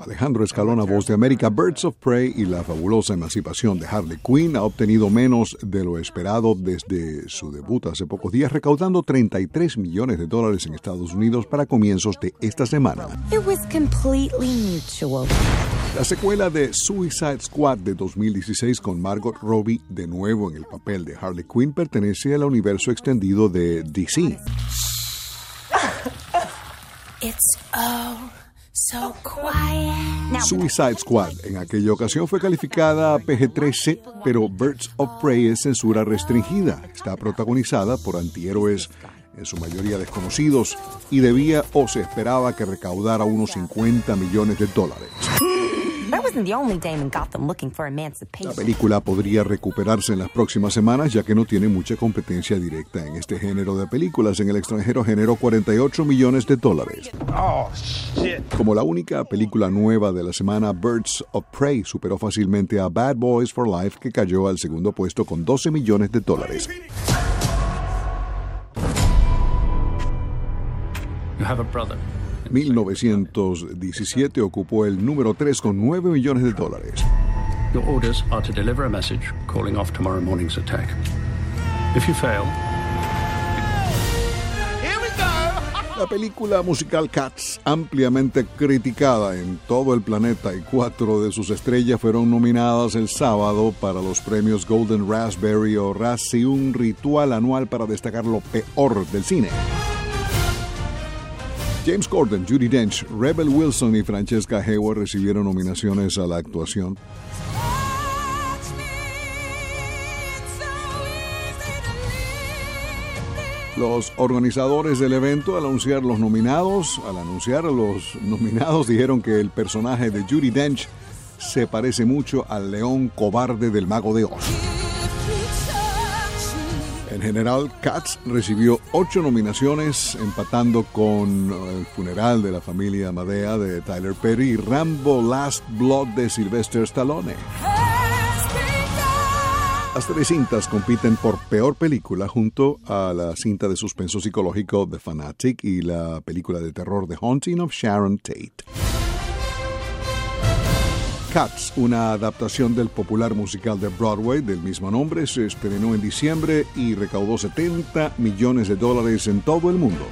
Alejandro Escalona, voz de América, Birds of Prey y la fabulosa emancipación de Harley Quinn ha obtenido menos de lo esperado desde su debut hace pocos días, recaudando 33 millones de dólares en Estados Unidos para comienzos de esta semana. La secuela de Suicide Squad de 2016 con Margot Robbie de nuevo en el papel de Harley Quinn pertenece al universo extendido de DC. Suicide Squad en aquella ocasión fue calificada PG-13, pero Birds of Prey es censura restringida. Está protagonizada por antihéroes en su mayoría desconocidos y debía o se esperaba que recaudara unos 50 millones de dólares. La película podría recuperarse en las próximas semanas ya que no tiene mucha competencia directa en este género de películas. En el extranjero generó 48 millones de dólares. Oh, Como la única película nueva de la semana, Birds of Prey superó fácilmente a Bad Boys for Life que cayó al segundo puesto con 12 millones de dólares. 1917 ocupó el número 3 con 9 millones de dólares. Your orders are to deliver a message calling off tomorrow morning's attack. If you fail, La película musical Cats, ampliamente criticada en todo el planeta y cuatro de sus estrellas fueron nominadas el sábado para los premios Golden Raspberry o Razzie, un ritual anual para destacar lo peor del cine. James Corden, Judy Dench, Rebel Wilson y Francesca Hayward recibieron nominaciones a la actuación. Los organizadores del evento al anunciar los nominados, al anunciar a los nominados dijeron que el personaje de Judy Dench se parece mucho al león cobarde del mago de Oz. En general, Cats recibió ocho nominaciones, empatando con El funeral de la familia Madea de Tyler Perry y Rambo Last Blood de Sylvester Stallone. Las tres cintas compiten por peor película junto a la cinta de suspenso psicológico The Fanatic y la película de terror The Haunting of Sharon Tate. Cats, una adaptación del popular musical de Broadway del mismo nombre, se estrenó en diciembre y recaudó 70 millones de dólares en todo el mundo.